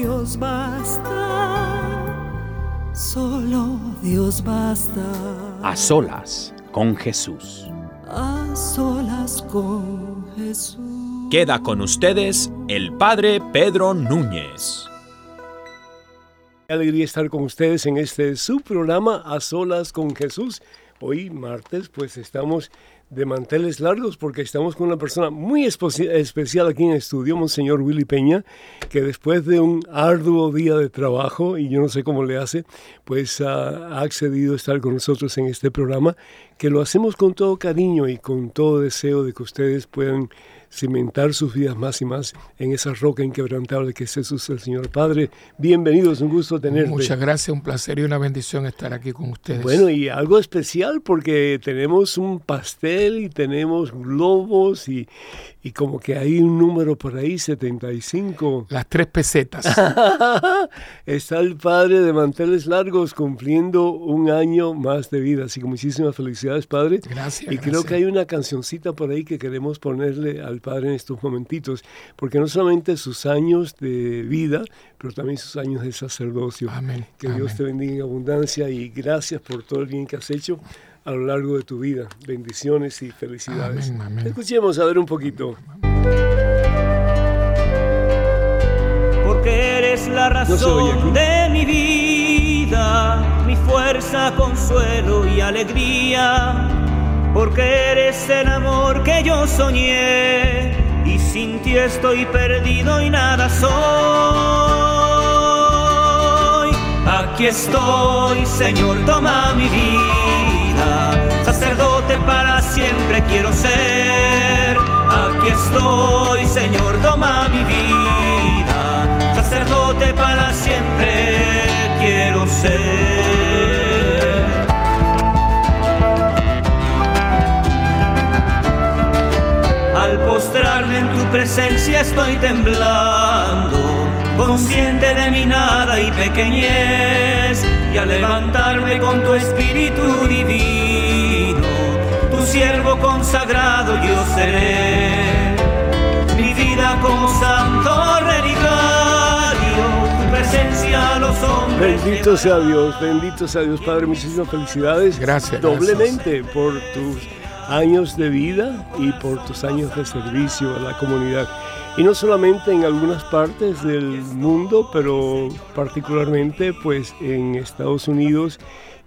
Dios basta, solo Dios basta. A solas con Jesús. A solas con Jesús. Queda con ustedes el Padre Pedro Núñez. Qué alegría estar con ustedes en este su programa A Solas con Jesús. Hoy martes pues estamos de manteles largos porque estamos con una persona muy especial aquí en el estudio, Monseñor Willy Peña, que después de un arduo día de trabajo, y yo no sé cómo le hace, pues ha accedido a estar con nosotros en este programa, que lo hacemos con todo cariño y con todo deseo de que ustedes puedan cimentar sus vidas más y más en esa roca inquebrantable que es Jesús el Señor Padre. Bienvenidos, un gusto tenerte. Muchas gracias, un placer y una bendición estar aquí con ustedes. Bueno, y algo especial porque tenemos un pastel y tenemos globos y, y como que hay un número por ahí, 75. Las tres pesetas. Está el Padre de Manteles Largos cumpliendo un año más de vida, así que muchísimas felicidades, Padre. Gracias. Y creo que hay una cancioncita por ahí que queremos ponerle al Padre en estos momentitos, porque no solamente sus años de vida, pero también sus años de sacerdocio. Amén. Que Dios te bendiga en abundancia y gracias por todo el bien que has hecho a lo largo de tu vida. Bendiciones y felicidades. Amén, amén. Escuchemos a ver un poquito. Porque eres la No razón de mi vida, mi fuerza, consuelo y alegría. Porque eres el amor que yo soñé y sin ti estoy perdido y nada soy. Aquí estoy, Señor, toma mi vida. Siempre quiero ser. Aquí estoy, Señor, toma mi vida. Sacerdote para siempre quiero ser. Al postrarme en tu presencia estoy temblando, consciente de mi nada y pequeñez, y al levantarme con tu espíritu divino, consagrado yo seré. Mi vida como santo relicario, tu presencia a los hombres. Bendito sea Dios, bendito sea Dios, Padre. Muchísimas felicidades. Gracias, Doblemente por tus años de vida y por tus años de servicio a la comunidad. Y no solamente en algunas partes del mundo, pero particularmente pues en Estados Unidos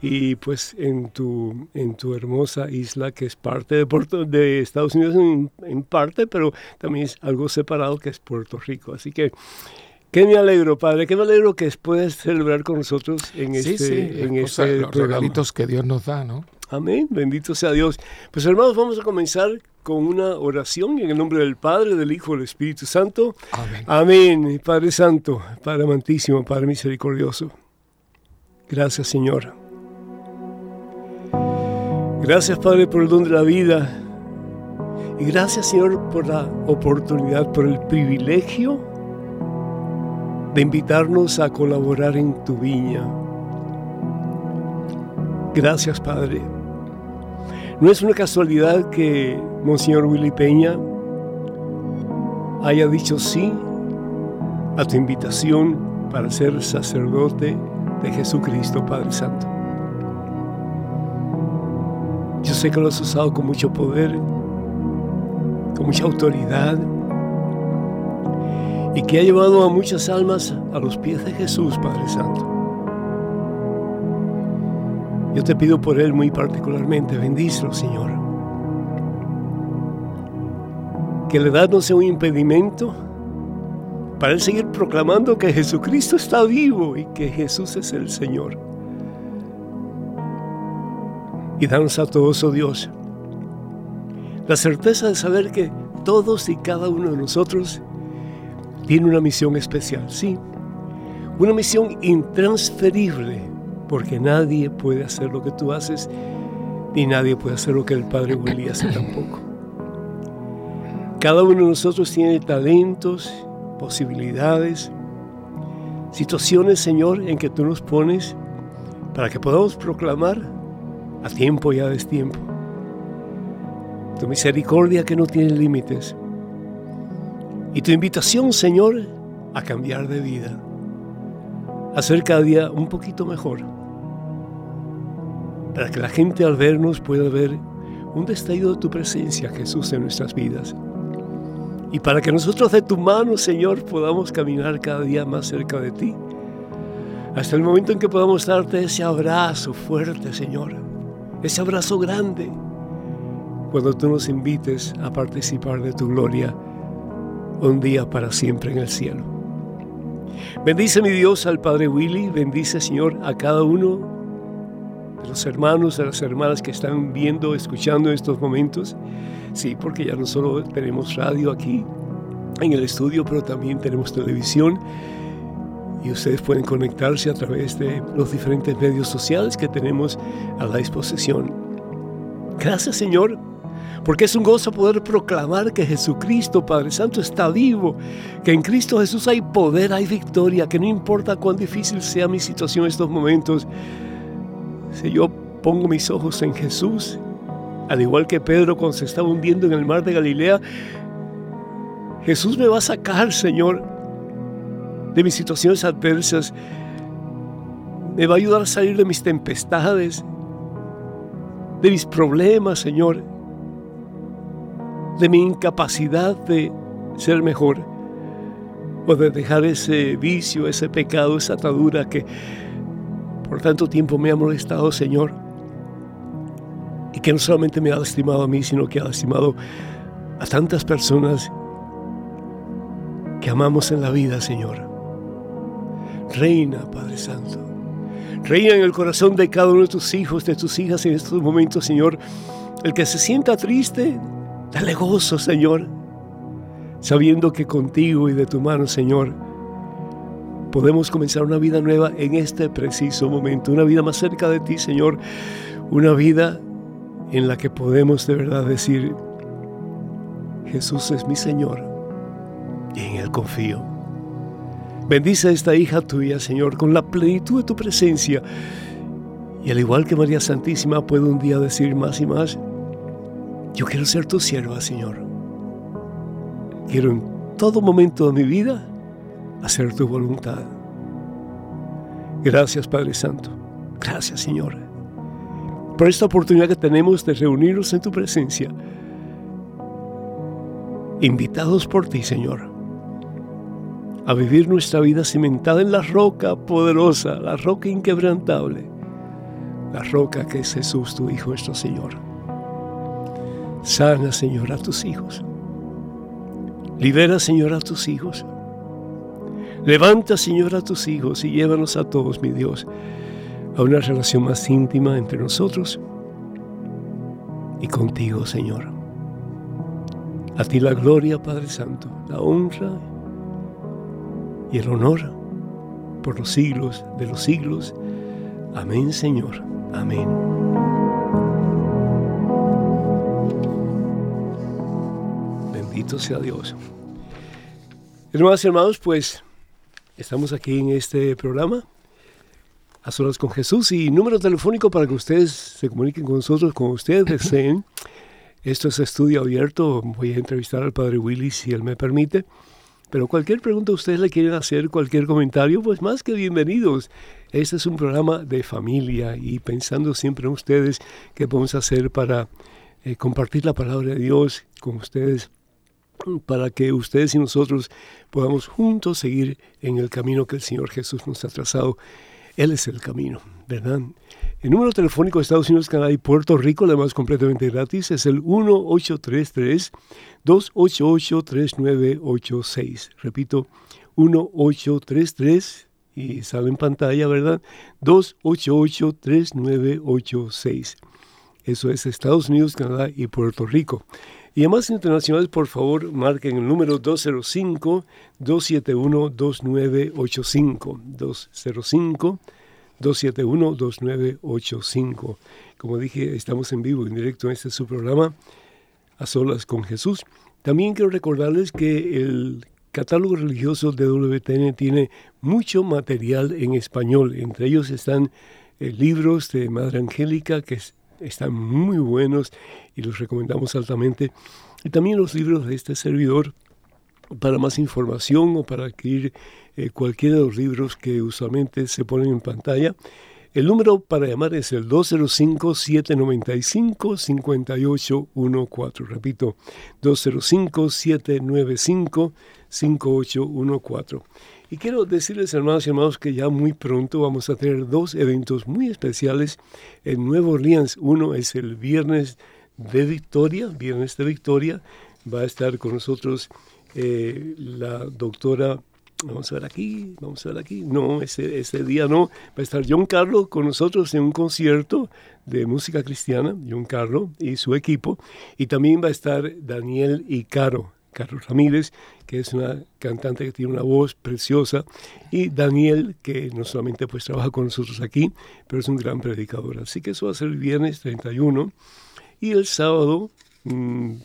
y pues en tu, en tu hermosa isla que es parte de, Puerto, de Estados Unidos en, en parte, pero también es algo separado que es Puerto Rico. Así que que me alegro, Padre, que me alegro que puedas celebrar con nosotros en sí, este, sí, en este los programa. regalitos que Dios nos da, ¿no? Amén, bendito sea Dios. Pues hermanos, vamos a comenzar con una oración en el nombre del Padre, del Hijo del Espíritu Santo. Amén. Amén, Padre Santo, Padre amantísimo, Padre misericordioso. Gracias, Señor. Gracias, Padre, por el don de la vida. Y gracias, Señor, por la oportunidad, por el privilegio de invitarnos a colaborar en tu viña. Gracias, Padre. No es una casualidad que Monseñor Willy Peña haya dicho sí a tu invitación para ser sacerdote de Jesucristo, Padre Santo. Yo sé que lo has usado con mucho poder, con mucha autoridad, y que ha llevado a muchas almas a los pies de Jesús, Padre Santo. Yo te pido por él muy particularmente, bendícelo, Señor. Que la edad no sea un impedimento para él seguir proclamando que Jesucristo está vivo y que Jesús es el Señor. Y todos, oh Dios, la certeza de saber que todos y cada uno de nosotros tiene una misión especial, sí, una misión intransferible, porque nadie puede hacer lo que tú haces, ni nadie puede hacer lo que el Padre Willy hace tampoco. Cada uno de nosotros tiene talentos, posibilidades, situaciones, Señor, en que tú nos pones para que podamos proclamar a tiempo y a destiempo. Tu misericordia que no tiene límites. Y tu invitación, Señor, a cambiar de vida. A ser cada día un poquito mejor. Para que la gente al vernos pueda ver un destello de tu presencia, Jesús, en nuestras vidas. Y para que nosotros de tu mano, Señor, podamos caminar cada día más cerca de ti. Hasta el momento en que podamos darte ese abrazo fuerte, Señor. Ese abrazo grande. Cuando tú nos invites a participar de tu gloria un día para siempre en el cielo. Bendice mi Dios al Padre Willy, bendice Señor a cada uno de los hermanos, de las hermanas que están viendo, escuchando en estos momentos. Sí, porque ya no solo tenemos radio aquí en el estudio, pero también tenemos televisión y ustedes pueden conectarse a través de los diferentes medios sociales que tenemos a la disposición. Gracias Señor porque es un gozo poder proclamar que Jesucristo, Padre Santo, está vivo, que en Cristo Jesús hay poder, hay victoria, que no importa cuán difícil sea mi situación en estos momentos, si yo pongo mis ojos en Jesús, al igual que Pedro cuando se estaba hundiendo en el mar de Galilea, Jesús me va a sacar, Señor, de mis situaciones adversas, me va a ayudar a salir de mis tempestades, de mis problemas, Señor de mi incapacidad de ser mejor o de dejar ese vicio, ese pecado, esa atadura que por tanto tiempo me ha molestado, Señor, y que no solamente me ha lastimado a mí, sino que ha lastimado a tantas personas que amamos en la vida, Señor. Reina, Padre Santo. Reina en el corazón de cada uno de tus hijos, de tus hijas en estos momentos, Señor. El que se sienta triste, Dale gozo, Señor, sabiendo que contigo y de tu mano, Señor, podemos comenzar una vida nueva en este preciso momento, una vida más cerca de ti, Señor, una vida en la que podemos de verdad decir, Jesús es mi Señor y en Él confío. Bendice a esta hija tuya, Señor, con la plenitud de tu presencia. Y al igual que María Santísima, puedo un día decir más y más, yo quiero ser tu sierva, Señor. Quiero en todo momento de mi vida hacer tu voluntad. Gracias, Padre Santo. Gracias, Señor, por esta oportunidad que tenemos de reunirnos en tu presencia. Invitados por ti, Señor, a vivir nuestra vida cimentada en la roca poderosa, la roca inquebrantable, la roca que es Jesús, tu Hijo, nuestro Señor. Sana, Señor, a tus hijos. Libera, Señor, a tus hijos. Levanta, Señor, a tus hijos y llévanos a todos, mi Dios, a una relación más íntima entre nosotros y contigo, Señor. A ti la gloria, Padre Santo, la honra y el honor por los siglos de los siglos. Amén, Señor. Amén. Bendito sea Dios. Hermanas y hermanos, pues estamos aquí en este programa, a solas con Jesús, y número telefónico para que ustedes se comuniquen con nosotros, como ustedes deseen. Esto es estudio abierto, voy a entrevistar al Padre Willy si él me permite. Pero cualquier pregunta ustedes le quieren hacer, cualquier comentario, pues más que bienvenidos. Este es un programa de familia y pensando siempre en ustedes qué podemos hacer para eh, compartir la palabra de Dios con ustedes para que ustedes y nosotros podamos juntos seguir en el camino que el Señor Jesús nos ha trazado. Él es el camino, ¿verdad? El número telefónico de Estados Unidos, Canadá y Puerto Rico, además completamente gratis, es el 1833-288-3986. Repito, 1833 y sale en pantalla, ¿verdad? 288-3986. Eso es Estados Unidos, Canadá y Puerto Rico. Y además internacionales, por favor, marquen el número 205-271-2985. 271-2985. Como dije, estamos en vivo, en directo este su programa, A Solas con Jesús. También quiero recordarles que el catálogo religioso de WTN tiene mucho material en español. Entre ellos están eh, libros de Madre Angélica que están muy buenos y los recomendamos altamente. Y también los libros de este servidor para más información o para adquirir eh, cualquiera de los libros que usualmente se ponen en pantalla. El número para llamar es el 205-795-5814. Repito, 205-795-5814. Y quiero decirles, hermanos y hermanos, que ya muy pronto vamos a tener dos eventos muy especiales en Nueva Orleans. Uno es el viernes de Victoria, viernes de Victoria. Va a estar con nosotros eh, la doctora Vamos a ver aquí, vamos a ver aquí. No, ese, ese día no. Va a estar John Carlos con nosotros en un concierto de música cristiana, John Carlos y su equipo. Y también va a estar Daniel y Caro, Carlos Ramírez, que es una cantante que tiene una voz preciosa, y Daniel, que no solamente pues trabaja con nosotros aquí, pero es un gran predicador. Así que eso va a ser el viernes 31. Y el sábado, mmm,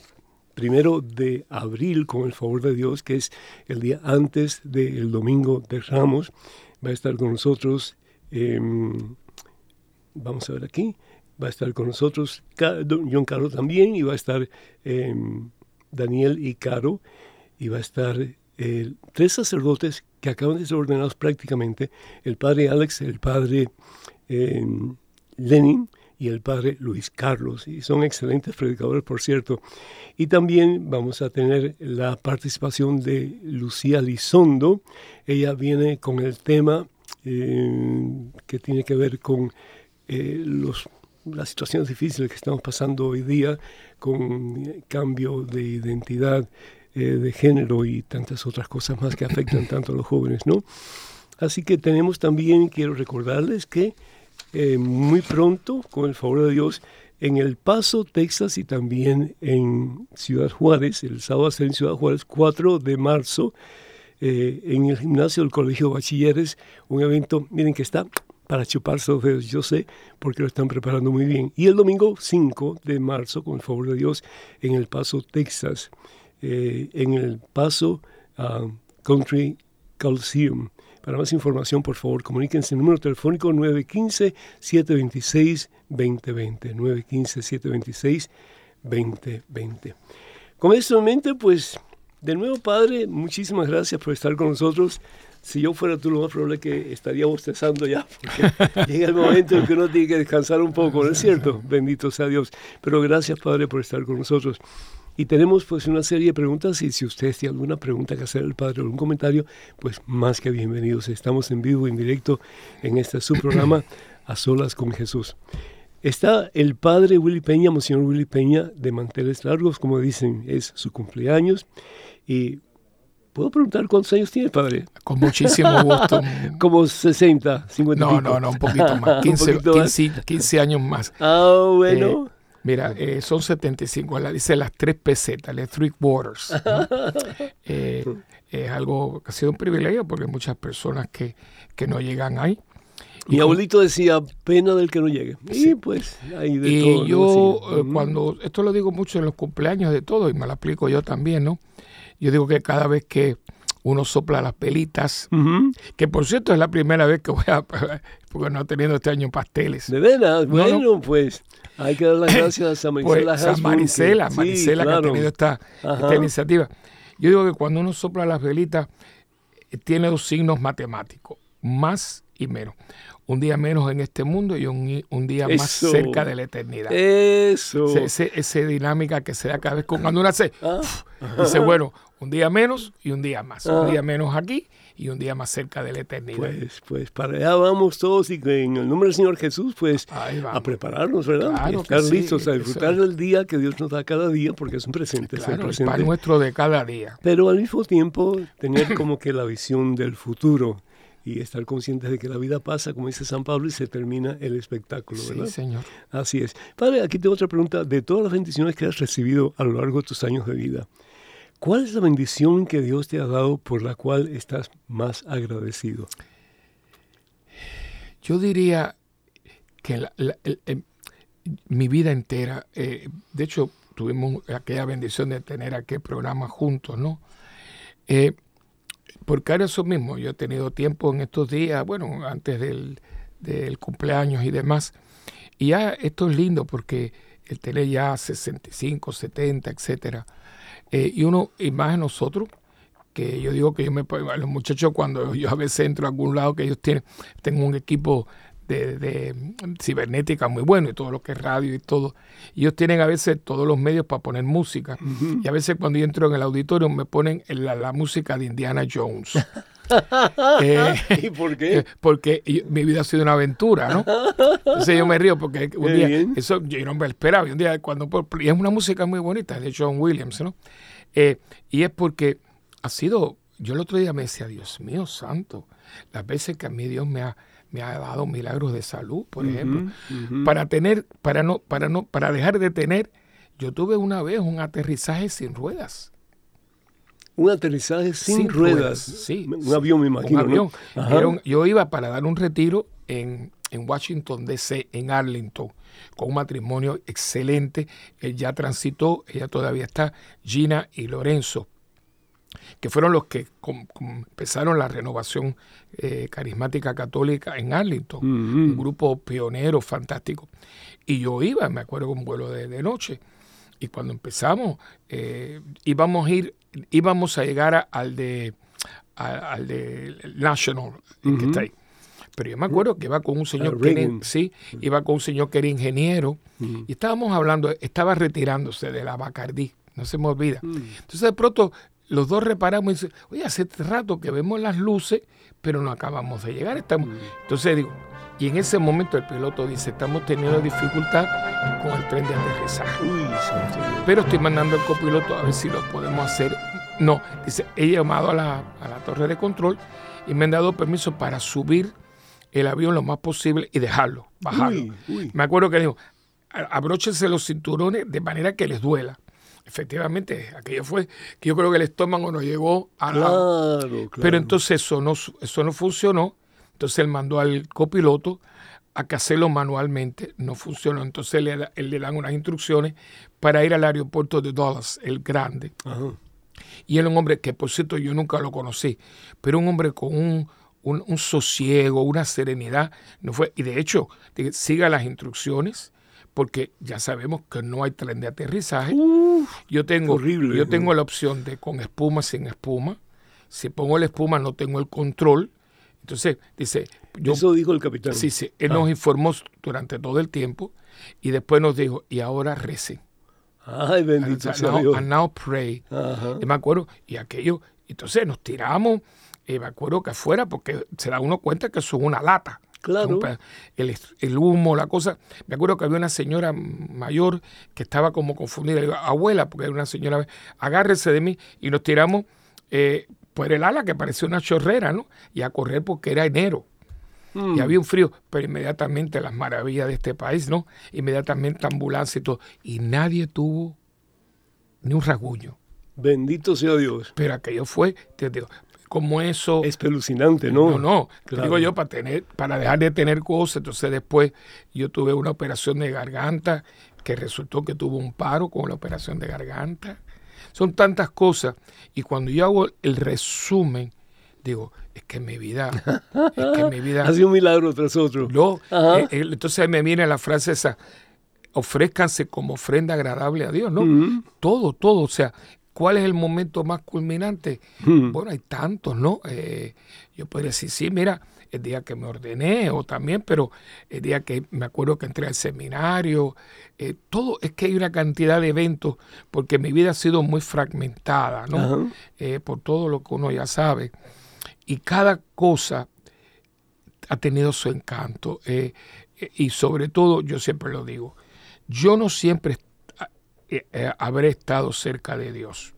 primero de abril, con el favor de Dios, que es el día antes del domingo de Ramos. Va a estar con nosotros, em, vamos a ver aquí, va a estar con nosotros John Caro también, y va a estar em, Daniel y Caro, y va a estar tres sacerdotes que acaban de ser ordenados prácticamente, el padre Alex, el padre em, Lenin, y el padre Luis Carlos, y son excelentes predicadores, por cierto. Y también vamos a tener la participación de Lucía Lizondo. Ella viene con el tema eh, que tiene que ver con eh, los, las situaciones difíciles que estamos pasando hoy día, con cambio de identidad eh, de género y tantas otras cosas más que afectan tanto a los jóvenes, ¿no? Así que tenemos también, quiero recordarles que eh, muy pronto, con el favor de Dios, en El Paso, Texas y también en Ciudad Juárez, el sábado en Ciudad Juárez, 4 de marzo, eh, en el gimnasio del Colegio de Bachilleres, un evento, miren que está para chuparse los dedos, yo sé, porque lo están preparando muy bien. Y el domingo 5 de marzo, con el favor de Dios, en El Paso, Texas, eh, en El Paso ah, Country Coliseum. Para más información, por favor, comuníquense el número telefónico 915-726-2020. 915-726-2020. Con esto en mente, pues, de nuevo, Padre, muchísimas gracias por estar con nosotros. Si yo fuera tú, lo más probable es que estaría bostezando ya, porque llega el momento en que uno tiene que descansar un poco, ¿no es cierto? Bendito sea Dios. Pero gracias, Padre, por estar con nosotros. Y tenemos pues una serie de preguntas y si usted tiene alguna pregunta que hacer al padre o algún comentario, pues más que bienvenidos. Estamos en vivo, en directo en este su programa A Solas con Jesús. Está el padre Willy Peña, Monseñor Willy Peña, de manteles largos, como dicen, es su cumpleaños. Y ¿Puedo preguntar cuántos años tiene, padre? Con muchísimo gusto. Como 60, 50 No, no, no, un poquito más. 15, poquito más. 15, 15 años más. Ah, bueno. Eh, Mira, eh, son 75, la, dice las tres pesetas, las three quarters. eh, es algo que ha sido un privilegio porque hay muchas personas que, que no llegan ahí. Mi abuelito decía, pena del que no llegue. Sí. Y pues hay de y todo. yo, ¿no? eh, cuando, esto lo digo mucho en los cumpleaños de todo, y me lo aplico yo también, ¿no? Yo digo que cada vez que uno sopla las pelitas, uh -huh. que por cierto es la primera vez que voy a, porque no he tenido este año pasteles. De veras, no, bueno, no. pues hay que dar las gracias a San Maricela. Pues, San Maricela, que, Maricela sí, claro. que ha tenido esta, esta, iniciativa. Yo digo que cuando uno sopla las velitas, tiene dos signos matemáticos, más y menos. Un día menos en este mundo y un, un día más cerca de la eternidad. Eso. Esa dinámica que se da cada vez con cuando uno hace, Ah. dice, bueno, un día menos y un día más. Ah. Un día menos aquí y un día más cerca de la eternidad. Pues, pues para allá vamos todos y en el nombre del Señor Jesús, pues a prepararnos, ¿verdad? Claro estar sí, listos a disfrutar del día que Dios nos da cada día, porque es un presente, es el presente. pan nuestro de cada día. Pero al mismo tiempo tener como que la visión del futuro y estar conscientes de que la vida pasa, como dice San Pablo, y se termina el espectáculo, Sí, ¿verdad? señor. Así es. Padre, aquí tengo otra pregunta. De todas las bendiciones que has recibido a lo largo de tus años de vida, ¿cuál es la bendición que Dios te ha dado por la cual estás más agradecido? Yo diría que el- mi vida entera, eh, de hecho, tuvimos aquella bendición de tener aquel programa juntos, ¿no? Eh, porque ahora eso mismo, yo he tenido tiempo en estos días, bueno, antes del, del cumpleaños y demás, y ya esto es lindo porque el tener ya 65, 70, etcétera, eh, y uno, y más en nosotros, que yo digo que yo me a los muchachos cuando yo a veces entro a algún lado que ellos tienen, tengo un equipo de, de cibernética muy bueno y todo lo que es radio y todo. Ellos tienen a veces todos los medios para poner música. Y a veces cuando yo entro en el auditorio me ponen la, la música de Indiana Jones. Eh, ¿Y por qué? eh, porque yo- mi vida ha sido una aventura, ¿no? Entonces yo me río porque un día, bien. eso yo no me esperaba, y un día cuando, y es una música muy bonita, de John Williams, ¿no? Eh, y es porque ha sido, yo el otro día me decía, Dios mío santo, las veces que a mí Dios me ha, me ha dado milagros de salud, por ejemplo, para tener, para no, para no, para dejar de tener, yo tuve una vez un aterrizaje sin ruedas. Un aterrizaje sin, Sin ruedas. ruedas, sí, Un avión, me imagino. un avión. ¿no? Ajá. Era un- yo iba para dar un retiro en, en Washington, D.C., en Arlington, con un matrimonio excelente. Él ya transitó, ella todavía está, Gina y Lorenzo, que fueron los que com- com- empezaron la renovación eh, carismática católica en Arlington, un grupo pionero fantástico. Y yo iba, me acuerdo, con un vuelo de, de noche. Y cuando empezamos, eh, íbamos a ir, íbamos a llegar a- al de a- al de National, que está ahí. Pero yo me acuerdo que iba con un señor que era, sí, iba con un señor que era ingeniero y estábamos hablando, estaba retirándose de la Bacardí, no se me olvida. Entonces de pronto los dos reparamos y dicen, oye, hace rato que vemos las luces, pero no acabamos de llegar. Estamos... Entonces digo, y en ese momento el piloto dice, estamos teniendo dificultad con el tren de aterrizaje. Uy. Pero estoy mandando al copiloto a ver si lo podemos hacer. No, dice, he llamado a la, a la torre de control y me han dado permiso para subir el avión lo más posible y dejarlo, bajarlo. Uy, uy. Me acuerdo que dijo, "A- abróchense los cinturones de manera que les duela. Efectivamente, aquello fue que yo creo que el estómago nos llegó a la... Claro, claro. Pero entonces eso no, eso no funcionó. Entonces él mandó al copiloto a que hacerlo manualmente. No funcionó. Entonces le, él le dan unas instrucciones para ir al aeropuerto de Dallas, el grande. Ajá. Y él es un hombre que, por cierto, yo nunca lo conocí, pero un hombre con un, un- un sosiego, una serenidad. No fue, y de hecho, siga las instrucciones, porque ya sabemos que no hay tren de aterrizaje. yo tengo, horrible, yo tengo la opción de con espuma, sin espuma. Si pongo la espuma, no tengo el control. Entonces, dice, yo Eso dijo el capitán. Sí, sí. Él nos informó durante todo el tiempo y después nos dijo, y ahora recen. Ay, bendito sea now, Dios. and now pray. Ajá. Y me acuerdo, y aquello, entonces nos tiramos, y me acuerdo que afuera, porque se da uno cuenta que eso es una lata. Claro. El humo, la cosa. Me acuerdo que había una señora mayor que estaba como confundida. Le digo, abuela, porque era una señora, agárrese de mí. Y nos tiramos eh, por el ala que parecía una chorrera, ¿no? Y a correr porque era enero. Y había un frío, pero inmediatamente las maravillas de este país, ¿no? Inmediatamente ambulancia y todo. Y nadie tuvo ni un rasguño. Bendito sea Dios. Pero aquello fue, te digo, como eso. Es pelucinante, ¿no? no, no, Claro. digo yo para tener, para dejar de tener cosas. Entonces después yo tuve una operación de garganta que resultó que tuvo un paro con la operación de garganta. Son tantas cosas. Y cuando yo hago el resumen, digo, es que mi vida, es que mi vida. Ha sido un milagro tras otro. No, eh, eh, entonces me viene la frase esa, ofrézcanse como ofrenda agradable a Dios, ¿no? Todo, todo, o sea, cuál es el momento más culminante? Bueno, hay tantos, ¿no? Eh, yo podría decir, sí, mira, el día que me ordené o también, pero el día que me acuerdo que entré al seminario, eh, todo, es que hay una cantidad de eventos, porque mi vida ha sido muy fragmentada, ¿no? Eh, por todo lo que uno ya sabe. Y cada cosa ha tenido su encanto. eh, y sobre todo, yo siempre lo digo, yo no siempre habré estado cerca de Dios,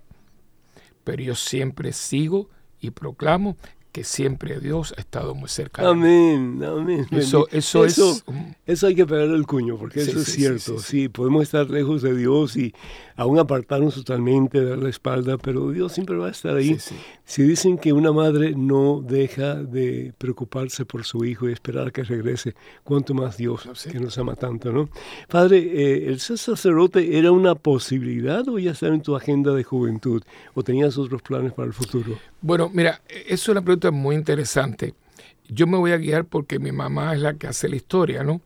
pero yo siempre sigo y proclamo que siempre Dios ha estado muy cerca. Amén, amén. Eso, eso, Eso- es... Eso hay que pegarle el cuño, porque Sí, eso es sí, cierto. sí, Sí, podemos estar lejos de Dios y aún apartarnos totalmente, dar la espalda, pero Dios siempre va a estar ahí. Si dicen que una madre no deja de preocuparse por su hijo y esperar que regrese, cuánto más Dios, que nos ama tanto, ¿no? Padre, eh, ¿el ser sacerdote era una posibilidad o ya estaba en tu agenda de juventud? ¿O tenías otros planes para el futuro? Bueno, mira, es una pregunta muy interesante. Yo me voy a guiar porque mi mamá es la que hace la historia, ¿no?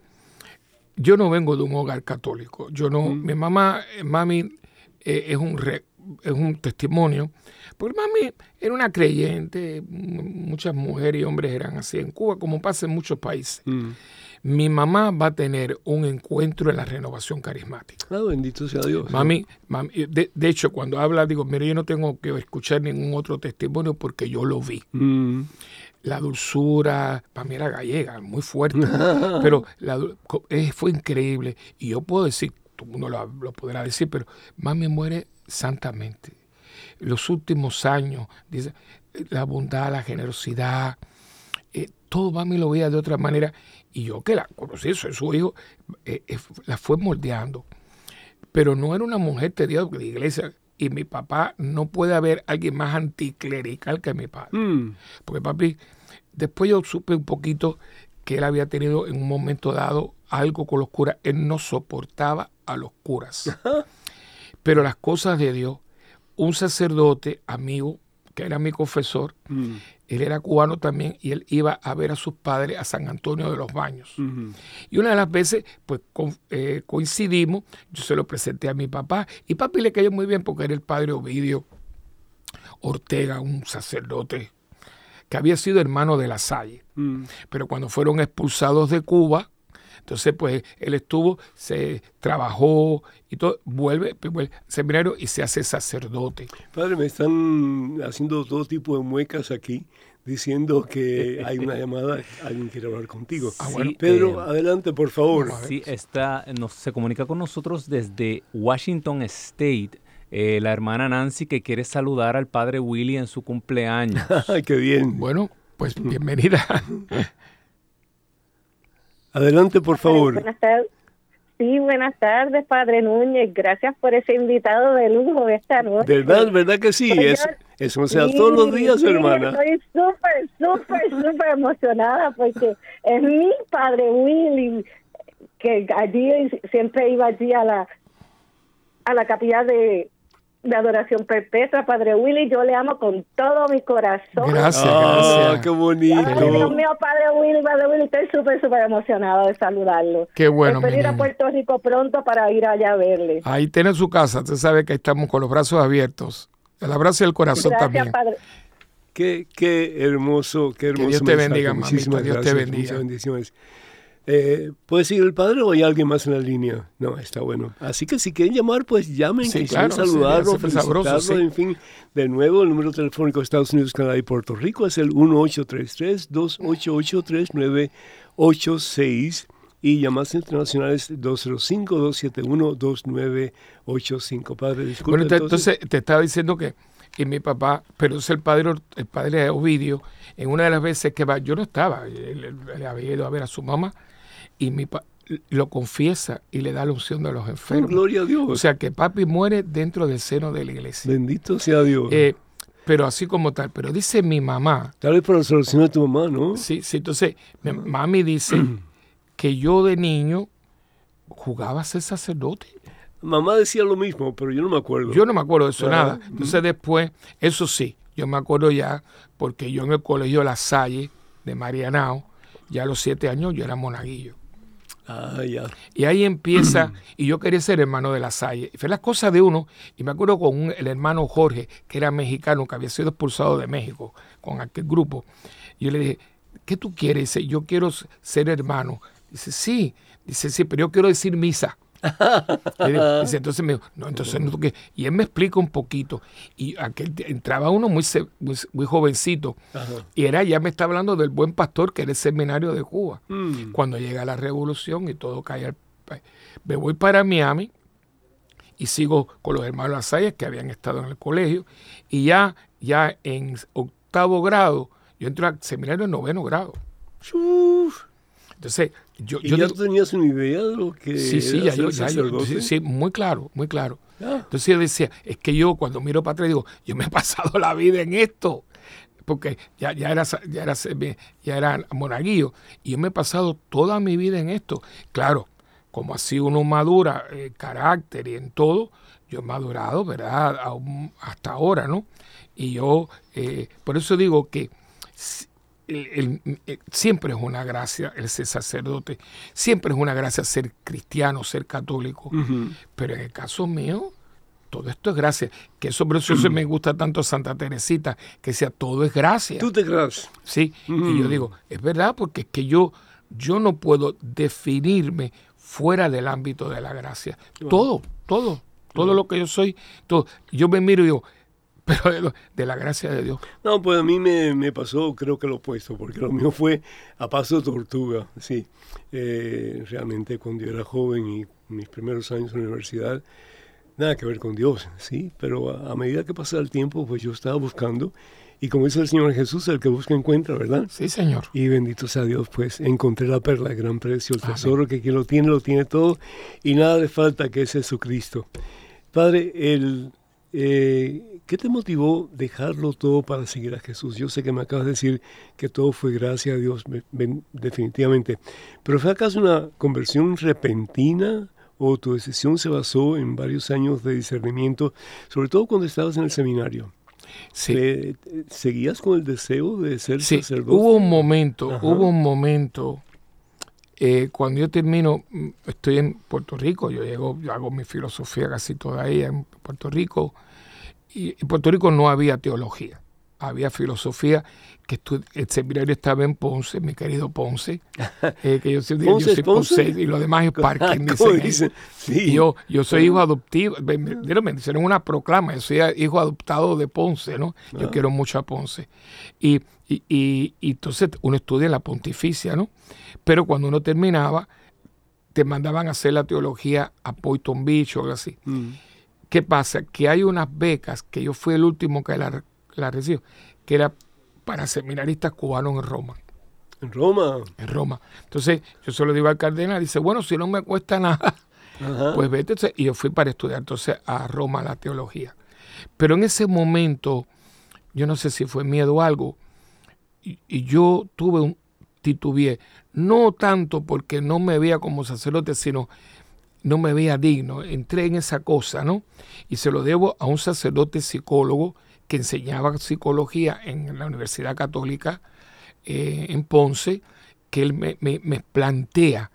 Yo no vengo de un hogar católico. Yo no, mi mamá, eh, mami, eh, es un re- es un testimonio. Porque mami era una creyente, muchas mujeres y hombres eran así en Cuba, como pasa en muchos países. Mm. Mi mamá va a tener un encuentro en la renovación carismática. Ah, bendito sea Dios. Mami, mami, de, de hecho, cuando habla, digo, mire, yo no tengo que escuchar ningún otro testimonio porque yo lo vi. Mm. La dulzura, para mí era gallega, muy fuerte, pero la eh, fue increíble. Y yo puedo decir, todo el mundo lo, lo podrá decir, pero mami muere santamente. Los últimos años, dice, la bondad, la generosidad, eh, todo mami lo veía de otra manera. Y yo que la conocí, soy su hijo, eh, eh, la fue moldeando. Pero no era una mujer tediosa de iglesia. Y mi papá, no puede haber alguien más anticlerical que mi padre. Mm. Porque papi, después yo supe un poquito que él había tenido en un momento dado algo con los curas. Él no soportaba a los curas. Pero las cosas de Dios, un sacerdote amigo, que era mi confesor, Mm. Él era cubano también y él iba a ver a sus padres a San Antonio de los Baños. Y una de las veces, pues con- eh, coincidimos, yo se lo presenté a mi papá y papi le cayó muy bien porque era el padre Ovidio Ortega, un sacerdote que había sido hermano de la Salle. Mm. Pero cuando fueron expulsados de Cuba, entonces pues él estuvo, se trabajó y todo, vuelve, pues, vuelve al seminario y se hace sacerdote. Padre, me están haciendo todo tipo de muecas aquí, diciendo que hay una llamada, alguien quiere hablar contigo. Ah, bueno. Pedro, eh, adelante, por favor. Sí, está, nos, se comunica con nosotros desde Washington State. eh, la hermana Nancy que quiere saludar al padre Willy en su cumpleaños. Ay, qué bien. Bueno, pues bienvenida. Adelante, por favor. Buenas tardes. Sí, buenas tardes, Padre Núñez. Gracias por ese invitado de lujo esta noche. ¿Verdad? ¿Verdad que sí? Pues Es, yo- eso no se da Sí, todos los días, sí, hermana. Estoy súper, súper, súper emocionada porque es mi Padre Willy, que allí siempre iba allí a la, a la capilla de, de adoración perpetua. Padre Willy, yo le amo con todo mi corazón. Gracias, Ah, gracias. qué Ay, bonito. Dios mío, Padre Willy, Padre Willy, estoy súper, súper emocionada de saludarlo. Qué bueno, Espero ir a. Puerto Rico pronto para ir allá a verle. Ahí tiene su casa, usted sabe que estamos con los brazos abiertos. El abrazo y el corazón Gracias, también. Padre. Qué, qué hermoso, qué hermoso. Dios te mensaje. bendiga, mamita, Dios te gracias, bendiga. Muchas bendiciones. Eh, ¿Puede seguir el padre o hay alguien más en la línea? No, está bueno. Así que si quieren llamar, pues llamen, Sí, quisieran claro, saludarlo, sabroso, sí. en fin. De nuevo, el número telefónico de Estados Unidos, Canadá y Puerto Rico es el 1833-288-3986 y llamadas internacionales 205-271-2985. Padre, disculpe. Bueno, te- entonces te estaba diciendo que y mi papá, pero es el padre, el padre Ovidio, en una de las veces que va, yo no estaba, él- él había ido a ver a su mamá y mi pa- lo confiesa y le da la unción de los Oh, enfermos. gloria a Dios. O sea que papi muere dentro del seno de la iglesia. Bendito sea Dios. Eh, pero así como tal, pero dice mi mamá, Tal vez para la solución de tu mamá, ¿no? Sí, sí, entonces mi mami dice que yo de niño jugaba a ser sacerdote. Mamá decía lo mismo, pero yo no me acuerdo. Yo no me acuerdo de eso nada. Entonces después, eso sí, yo me acuerdo ya, porque yo en el colegio La Salle de Marianao, ya a los siete años yo era monaguillo. Ah, ya. Y ahí empieza, y yo quería ser hermano de la Salle. Y fue las cosas de uno, y me acuerdo con un- el hermano Jorge, que era mexicano, que había sido expulsado de México con aquel grupo. Y yo le dije, ¿qué tú quieres? Dice, yo quiero ser hermano. Dice, sí. Dice, sí, pero yo quiero decir misa. Dice, entonces me dijo, no, entonces no, que Y él me explica un poquito. Y aquel entraba uno muy, muy, muy jovencito. Y era, ya me está hablando del buen pastor, que era el seminario de Cuba. Mm. Cuando llega la revolución y todo cae al pa- Me voy para Miami y sigo con los hermanos Lasalles que habían estado en el colegio. Y ya, ya en octavo grado, yo entro al seminario en noveno grado. Uf. Entonces, yo, ¿Y yo ya digo- tú tenías una idea de lo que Sí, sí, ya yo, ya yo- sí, sí, muy claro, muy claro. Ah. Entonces yo decía, es que yo cuando miro para atrás digo, yo me he pasado la vida en esto, porque ya, ya era ya era ya era monaguillo, y yo me he pasado toda mi vida en esto. Claro, como así uno madura en carácter y en todo, yo he madurado, ¿verdad? Aún hasta ahora, ¿no? Y yo, eh, por eso digo que el- el- siempre es una gracia el ser sacerdote, siempre es una gracia ser cristiano, ser católico, pero en el caso mío, todo esto es gracia. Que eso, por eso me gusta tanto Santa Teresita, que decía, todo es gracia. Tú te creas. Sí, y yo digo, es verdad, porque es que yo, yo no puedo definirme fuera del ámbito de la gracia. Todo, todo, todo lo que yo soy, todo. Yo me miro y digo, pero de, lo- de la gracia de Dios. No, pues a mí me, me pasó creo que lo opuesto, porque lo mío fue a paso de tortuga, sí. Eh, realmente cuando yo era joven y mis primeros años en la universidad, nada que ver con Dios, sí, pero a, a medida que pasaba el tiempo, pues yo estaba buscando, y como dice el Señor Jesús, el que busca encuentra, ¿verdad? Sí, Señor. Y bendito sea Dios, pues encontré la perla de gran precio, el Amén. tesoro que quien lo tiene, lo tiene todo, y nada le falta que es Jesucristo. Padre, el, eh, ¿qué te motivó dejarlo todo para seguir a Jesús? Yo sé que me acabas de decir que todo fue gracias a Dios, me- me- definitivamente, pero ¿fue acaso una conversión repentina? ¿O tu decisión se basó en varios años de discernimiento, sobre todo cuando estabas en el seminario? Sí. ¿Seguías con el deseo de ser Sí, sacerdote? hubo un momento, Ajá. hubo un momento, eh, cuando yo termino, mm, estoy en Puerto Rico, yo llego, yo hago mi filosofía casi toda ahí en Puerto Rico, y en Puerto Rico no había teología, había filosofía, que el seminario estaba en Ponce, mi querido Ponce, eh, que yo soy, ¿Ponce es soy Ponce? Ponce y lo demás es parking, ¿Cómo dicen ellos. dicen? Sí. Yo, yo soy hijo adoptivo, me, me- dieron- me hicieron una proclama, yo soy hijo adoptado de Ponce, ¿no? Yo Ah. quiero mucho a Ponce. Y, y, y- y entonces uno estudia en la pontificia, ¿no? Pero cuando uno terminaba, te mandaban a hacer la teología a Poyton Beach o algo así. Mm. ¿Qué pasa? Que hay unas becas, que yo fui el último que la, la recibió, que era para seminaristas cubanos en Roma En Roma. en Roma. Entonces, yo se lo digo al cardenal, dice, bueno, si no me cuesta nada, Ajá. pues vete. Entonces, Y yo fui para estudiar entonces a Roma la teología. Pero en ese momento, yo no sé si fue miedo o algo, y, y yo tuve un titubeé, no tanto porque no me veía como sacerdote, sino no me veía digno. Entré en esa cosa, ¿no? Y se lo debo a un sacerdote psicólogo que enseñaba psicología en la Universidad Católica eh, en Ponce, que él me, me- me plantea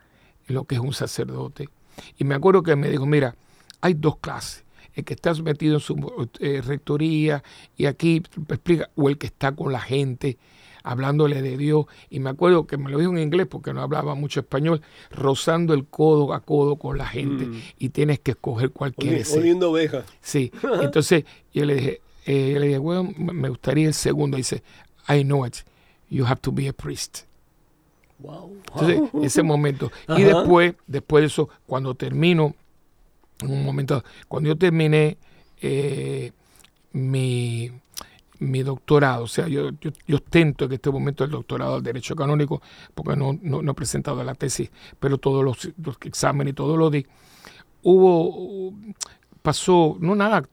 lo que es un sacerdote. Y me acuerdo que me dijo, mira, hay dos clases. El que está metido en su eh, rectoría y aquí explica, o el que está con la gente hablándole de Dios. Y me acuerdo que me lo dijo en inglés porque no hablaba mucho español, rozando el codo a codo con la gente. Mm. Y tienes que escoger cuál Oli- oliendo oveja. Sí, entonces yo le dije, eh, yo le dije, bueno, me gustaría el segundo. Dice, I know it, you have to be a priest. Wow. Entonces, ese momento. Y Ajá. después, después de eso, cuando termino, en un momento, cuando yo terminé eh, mi, mi doctorado, o sea, yo, yo, yo ostento en este momento el doctorado del Derecho Canónico, porque no, no, no he presentado la tesis, pero todos los, los exámenes y todo lo di. Hubo, pasó, no nada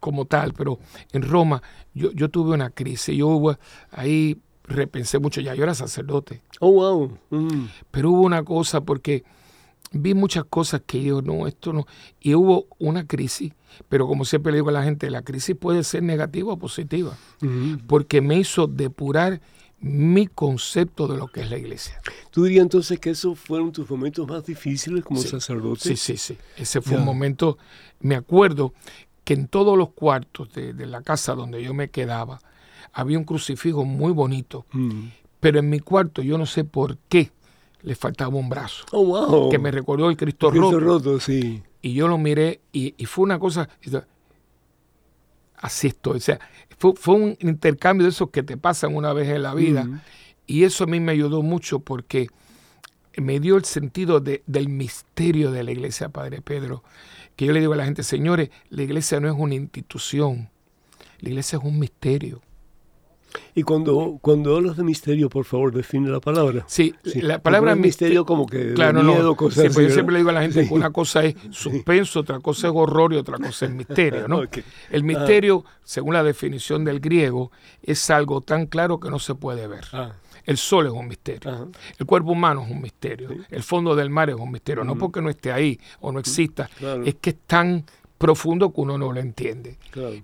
como tal, pero en Roma yo, yo tuve una crisis, yo hubo- ahí repensé mucho, ya yo era sacerdote, Oh, wow. Mm. pero hubo una cosa porque vi muchas cosas que yo no, esto no, y hubo una crisis, pero como siempre le digo a la gente, la crisis puede ser negativa o positiva, Mm. porque me hizo depurar mi concepto de lo que es la iglesia. ¿Tú dirías entonces que esos fueron tus momentos más difíciles como sacerdote? Sí, sí, sí. Ese fue un momento, me acuerdo que en todos los cuartos de, la casa donde yo me quedaba había un crucifijo muy bonito, mm. pero en mi cuarto yo no sé por qué le faltaba un brazo. Oh, wow. Que me recordó el Cristo, el Cristo roto. sí. Y yo lo miré y, fue una cosa, así estoy. O sea, fue, un intercambio de esos que te pasan una vez en la vida. Mm. Y eso a mí me ayudó mucho porque me dio el sentido de, del misterio de la iglesia, Padre Pedro. Que yo le digo a la gente, señores, la iglesia no es una institución, la iglesia es un misterio. Y cuando, cuando hablas de misterio, por favor, define la palabra. Sí, la palabra misterio como que claro, miedo, cosas pues yo siempre le digo a la gente que una cosa es suspenso, otra cosa es horror y otra cosa es misterio, ¿no? El misterio, según la definición del griego, es algo tan claro que no se puede ver. Ah. El sol es un misterio. El cuerpo humano es un misterio. El fondo del mar es un misterio. No porque no esté ahí o no exista, es que es tan profundo que uno no lo entiende.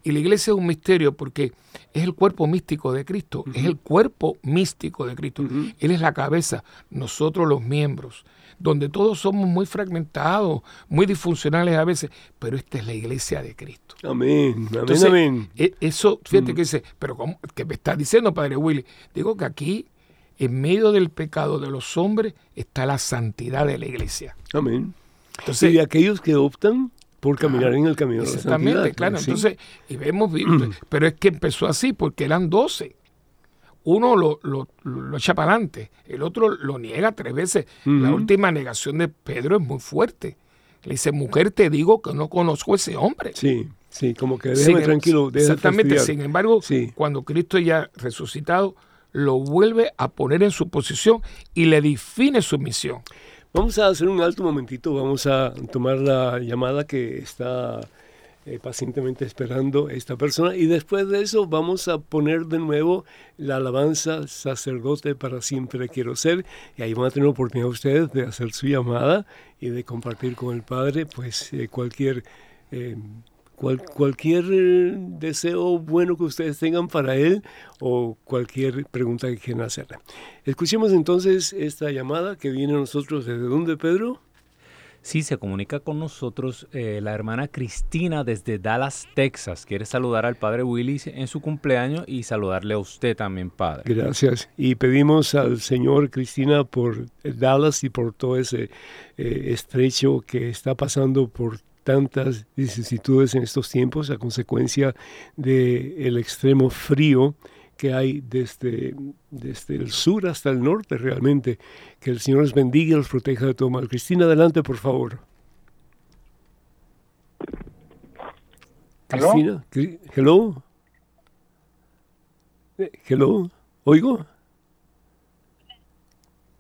Y la iglesia es un misterio porque es el cuerpo místico de Cristo, es el cuerpo místico de Cristo. Él es la cabeza, nosotros los miembros, donde todos somos muy fragmentados, muy disfuncionales a veces, pero esta es la iglesia de Cristo. Amén, amén, amén. E, eso, fíjate que dice, pero ¿cómo, ¿qué me está diciendo, Padre Willy? Digo que aquí, en medio del pecado de los hombres, está la santidad de la iglesia. Amén. Entonces, y aquellos que optan por caminar en el camino de la santidad. claro. Entonces, y vemos, pero es que empezó así porque eran doce. Uno lo, lo, echa para adelante, el otro lo niega tres veces. La última negación de Pedro es muy fuerte. Le dice, mujer, te digo que no conozco a ese hombre. Sí, sí, como que déjame tranquilo. Exactamente, sin embargo, cuando Cristo ya resucitado, lo vuelve a poner en su posición y le define su misión. Vamos a hacer un alto momentito, vamos a tomar la llamada que está eh, pacientemente esperando esta persona y después de eso vamos a poner de nuevo la alabanza sacerdote para siempre quiero ser y ahí van a tener oportunidad ustedes de hacer su llamada y de compartir con el Padre pues eh, cualquier eh, cualquier eh, deseo bueno que ustedes tengan para él o cualquier pregunta que quieran hacerle. Escuchemos entonces esta llamada que viene a nosotros desde dónde, Pedro. Sí, se comunica con nosotros eh, la hermana Cristina desde Dallas, Texas. Quiere saludar al padre Willy en su cumpleaños y saludarle a usted también, padre. Gracias. Y pedimos al Señor Cristina por Dallas y por todo ese eh, estrecho que está pasando por tantas vicisitudes en estos tiempos a consecuencia del extremo frío que hay desde, desde el sur hasta el norte realmente. Que el Señor los bendiga y los proteja de todo mal. Cristina, adelante, por favor. Cristina, hello. Eh, hello, oigo.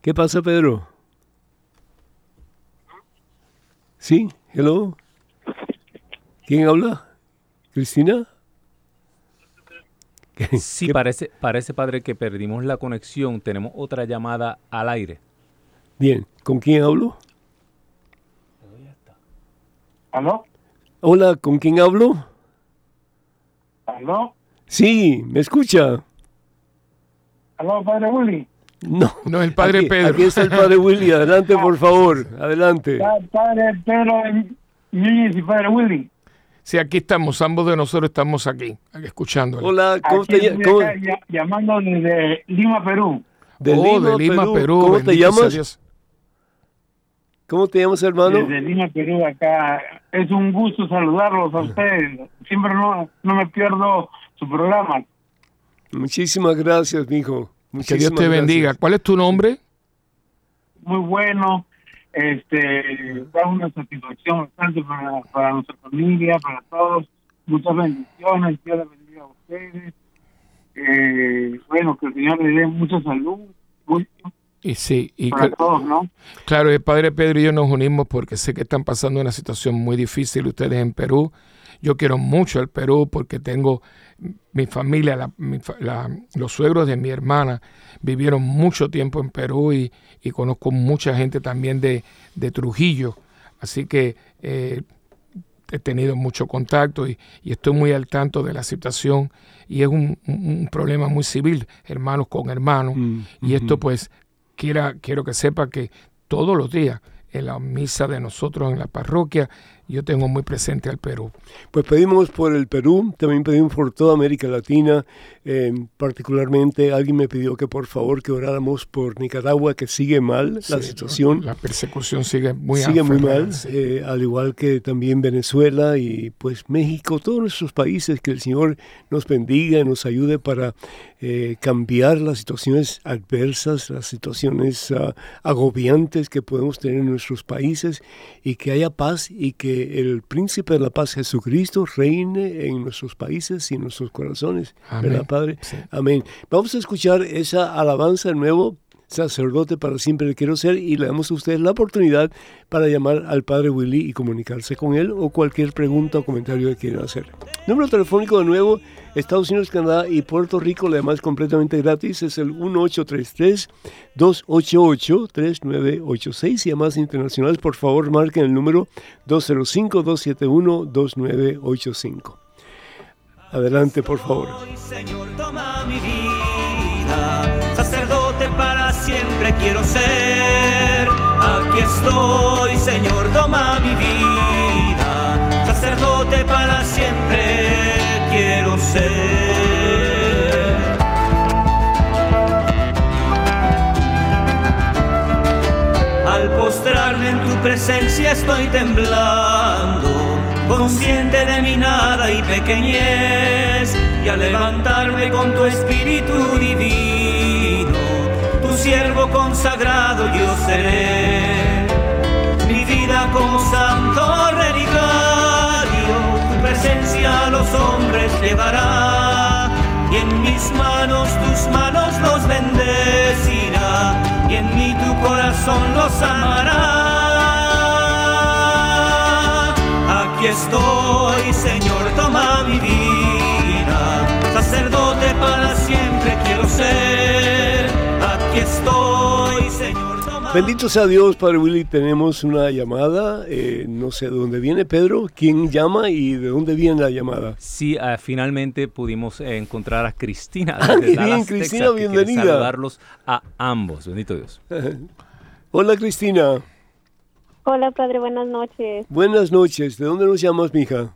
¿Qué pasa, Pedro? Sí, hello. ¿Quién habla? ¿Cristina? Sí, parece, parece, padre, que perdimos la conexión. Tenemos otra llamada al aire. Bien, ¿con quién hablo? ¿Aló? Hola, ¿con quién hablo? ¿Aló? Sí, ¿me escucha? ¿Aló, padre Willy? No, no, el padre Pedro. Aquí está el padre Willy, adelante, por favor, adelante. Padre Pedro y padre Willy. Sí, aquí estamos, ambos de nosotros estamos aquí, escuchando. Hola, ¿cómo te llamas? Llamando desde Lima, Perú. De, oh, Lima, Perú. ¿Cómo te llamas? ¿Cómo te llamas, hermano? Desde Lima, Perú, acá. Es un gusto saludarlos a ustedes. Siempre no, no me pierdo su programa. Muchísimas gracias, mijo. que Dios te bendiga. ¿Cuál es tu nombre? Muy bueno este da una satisfacción bastante para, para nuestra familia, para todos. Muchas bendiciones, Dios les bendiga a ustedes. Eh, bueno, que el Señor les dé mucha salud. y sí, y para todos, ¿no? Claro, el Padre Pedro y yo nos unimos porque sé que están pasando una situación muy difícil ustedes en Perú. Yo quiero mucho el Perú porque tengo mi familia, los suegros de mi hermana vivieron mucho tiempo en Perú y, conozco mucha gente también de, Trujillo. Así que eh, he tenido mucho contacto y, estoy muy al tanto de la situación y es un, problema muy civil, hermanos con hermanos. Mm, y esto pues quiera, quiero que sepa que todos los días en la misa de nosotros en la parroquia yo tengo muy presente al Perú. Pues pedimos por el Perú, también pedimos por toda América Latina, eh, particularmente alguien me pidió que por favor que oráramos por Nicaragua, que sigue mal la situación. La persecución sigue muy Sigue muy mal, eh, al igual que también Venezuela y pues México, todos nuestros países, que el Señor nos bendiga y nos ayude para eh, cambiar las situaciones adversas, las situaciones ah, agobiantes que podemos tener en nuestros países y que haya paz y que el príncipe de la paz Jesucristo reine en nuestros países y en nuestros corazones. Amén. Padre? Amén. Vamos a escuchar esa alabanza de nuevo sacerdote para siempre quiero ser y le damos a ustedes la oportunidad para llamar al Padre Willy y comunicarse con él o cualquier pregunta o comentario que quieran hacer. Número telefónico de nuevo, Estados Unidos, Canadá y Puerto Rico, además completamente gratis, es el 1833-288-3986 y además internacionales, por favor marquen el número 205-271-2985. Adelante, por favor. Señor, toma mi vida, siempre quiero ser. Aquí estoy, Señor, toma mi vida, sacerdote para siempre quiero ser. Al postrarme en tu presencia estoy temblando consciente de mi nada y pequeñez, y al levantarme con tu espíritu divino, siervo consagrado yo seré. Mi vida como santo relicario, tu presencia a los hombres llevará, y en mis manos tus manos los bendecirá, y en mí tu corazón los amará. Aquí estoy, Señor, toma mi vida. Sacerdote para siempre quiero ser. Bendito sea Dios, Padre Willy. Tenemos una llamada. Eh, no sé de dónde viene, Pedro. ¿Quién llama y de dónde viene la llamada? Sí, uh, finalmente pudimos encontrar a Cristina. Ah, bien, Cristina, bienvenida. saludarlos a ambos. Bendito Dios. Hola, Cristina. Hola, padre, buenas noches. Buenas noches. ¿De dónde nos llamas, mija?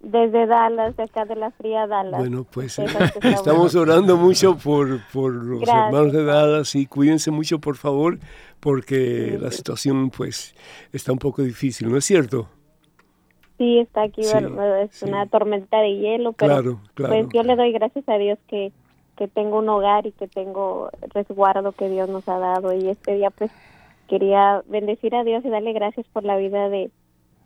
Desde Dallas, de acá de la fría Dallas. Bueno, pues estamos orando mucho por, por los hermanos de Dallas y cuídense mucho, por favor, porque la situación pues está un poco difícil, ¿no es cierto? Sí, está aquí, es una tormenta de hielo, pero pues yo le doy gracias a Dios que, que tengo un hogar y que tengo resguardo que Dios nos ha dado y este día pues quería bendecir a Dios y darle gracias por la vida de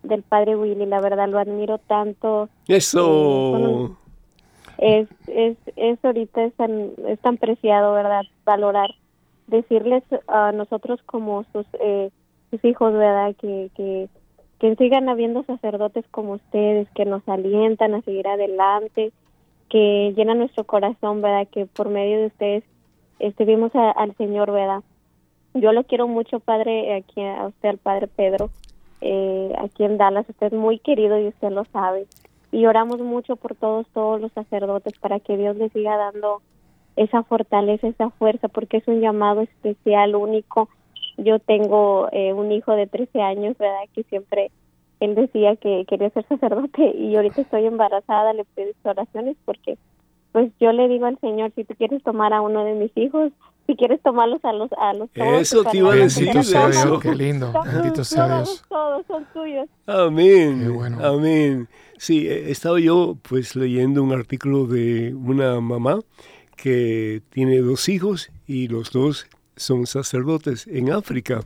del padre Willy, la verdad lo admiro tanto. Eso. Eh, es, es, es ahorita es tan, es tan preciado, ¿verdad? Valorar, decirles a nosotros como sus, eh, sus hijos, ¿verdad? Que, que, que sigan habiendo sacerdotes como ustedes, que nos alientan a seguir adelante, que llenan nuestro corazón, ¿verdad? Que por medio de ustedes estuvimos al Señor, ¿verdad? Yo lo quiero mucho, padre, aquí a usted, al padre Pedro, eh, aquí en Dallas. Usted es muy querido y usted lo sabe. Y oramos mucho por todos, todos los sacerdotes para que Dios les siga dando esa fortaleza, esa fuerza, porque es un llamado especial, único. Yo tengo eh, un hijo de 13 años, ¿verdad? Que siempre él decía que quería ser sacerdote y ahorita estoy embarazada, le pido oraciones porque pues yo le digo al Señor, si tú quieres tomar a uno de mis hijos, si quieres tomarlos a los a los Eso te iba a decir. Bendito qué lindo. Bendito sea Dios. Todos son tuyos. Amén. Amén. Sí, estaba yo pues leyendo un artículo de una mamá que tiene dos hijos y los dos son sacerdotes en África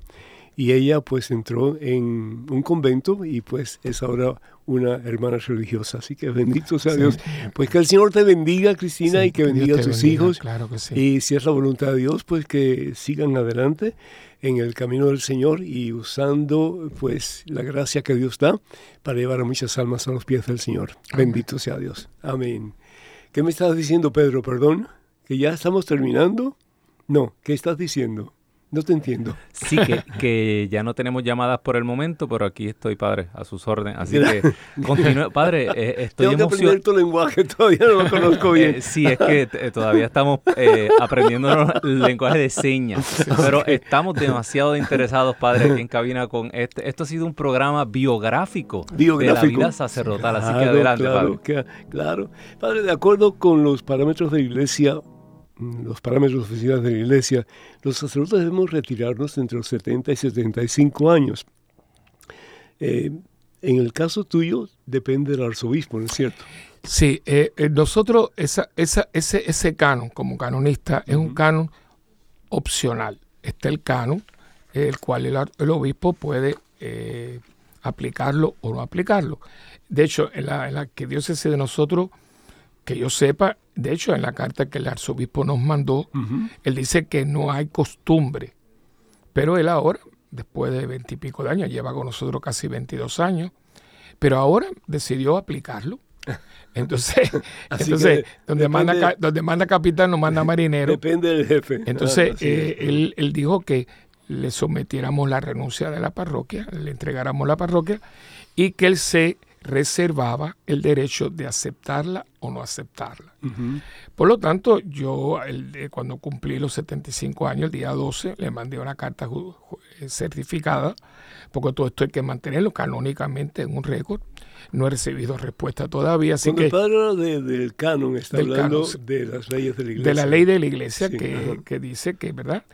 y ella pues entró en un convento y pues es ahora una hermana religiosa. Así que bendito sea Dios. Pues que el Señor te bendiga, Cristina, y que, bendiga a tus hijos. Claro que sí. Y si es la voluntad de Dios, pues que sigan adelante en el camino del Señor y usando pues la gracia que Dios da para llevar a muchas almas a los pies del Señor. Bendito sea Dios. Amén. ¿Qué me estás diciendo, Pedro? Perdón, que ya estamos terminando. No, ¿qué estás diciendo? No te entiendo. Sí, que, que, ya no tenemos llamadas por el momento, pero aquí estoy, padre, a sus órdenes. Así que continúe. Padre, eh, estoy Tengo que aprender tu lenguaje, todavía no lo conozco bien. Eh, sí, es que eh, todavía estamos aprendiendo el lenguaje de señas, pero estamos demasiado interesados, padre, aquí en cabina con este. Esto ha sido un programa biográfico, biográfico. de la vida sacerdotal, así que adelante, claro, padre. claro. Padre, de acuerdo con los parámetros de la iglesia, los parámetros oficiales de la Iglesia, los sacerdotes debemos retirarnos entre los 70 y 75 años. Eh, en el caso tuyo depende del arzobispo, ¿no es cierto? Sí, eh, eh, nosotros esa, esa, ese, ese canon como canonista es un canon opcional. Está el canon, el cual el, obispo puede aplicarlo o no aplicarlo. De hecho, en la, en la que diócesis de nosotros que yo sepa, de hecho, en la carta que el arzobispo nos mandó, él dice que no hay costumbre. Pero él ahora, después de veintipico de años, lleva con nosotros casi 22 años, pero ahora decidió aplicarlo. Entonces, entonces donde, manda, donde manda capitán no manda marinero. Depende del jefe. Entonces, eh, él, él dijo que le sometiéramos la renuncia de la parroquia, le entregáramos la parroquia y que él se reservaba el derecho de aceptarla o no aceptarla. Por lo tanto, yo el, cuando cumplí los 75 años, el día 12, le mandé una carta eh, certificada, porque todo esto hay que mantenerlo canónicamente en un récord. No he recibido respuesta todavía. Así Cuando que, del canon está hablando de las leyes de la iglesia. De la ley de la iglesia que, que dice que, ¿verdad?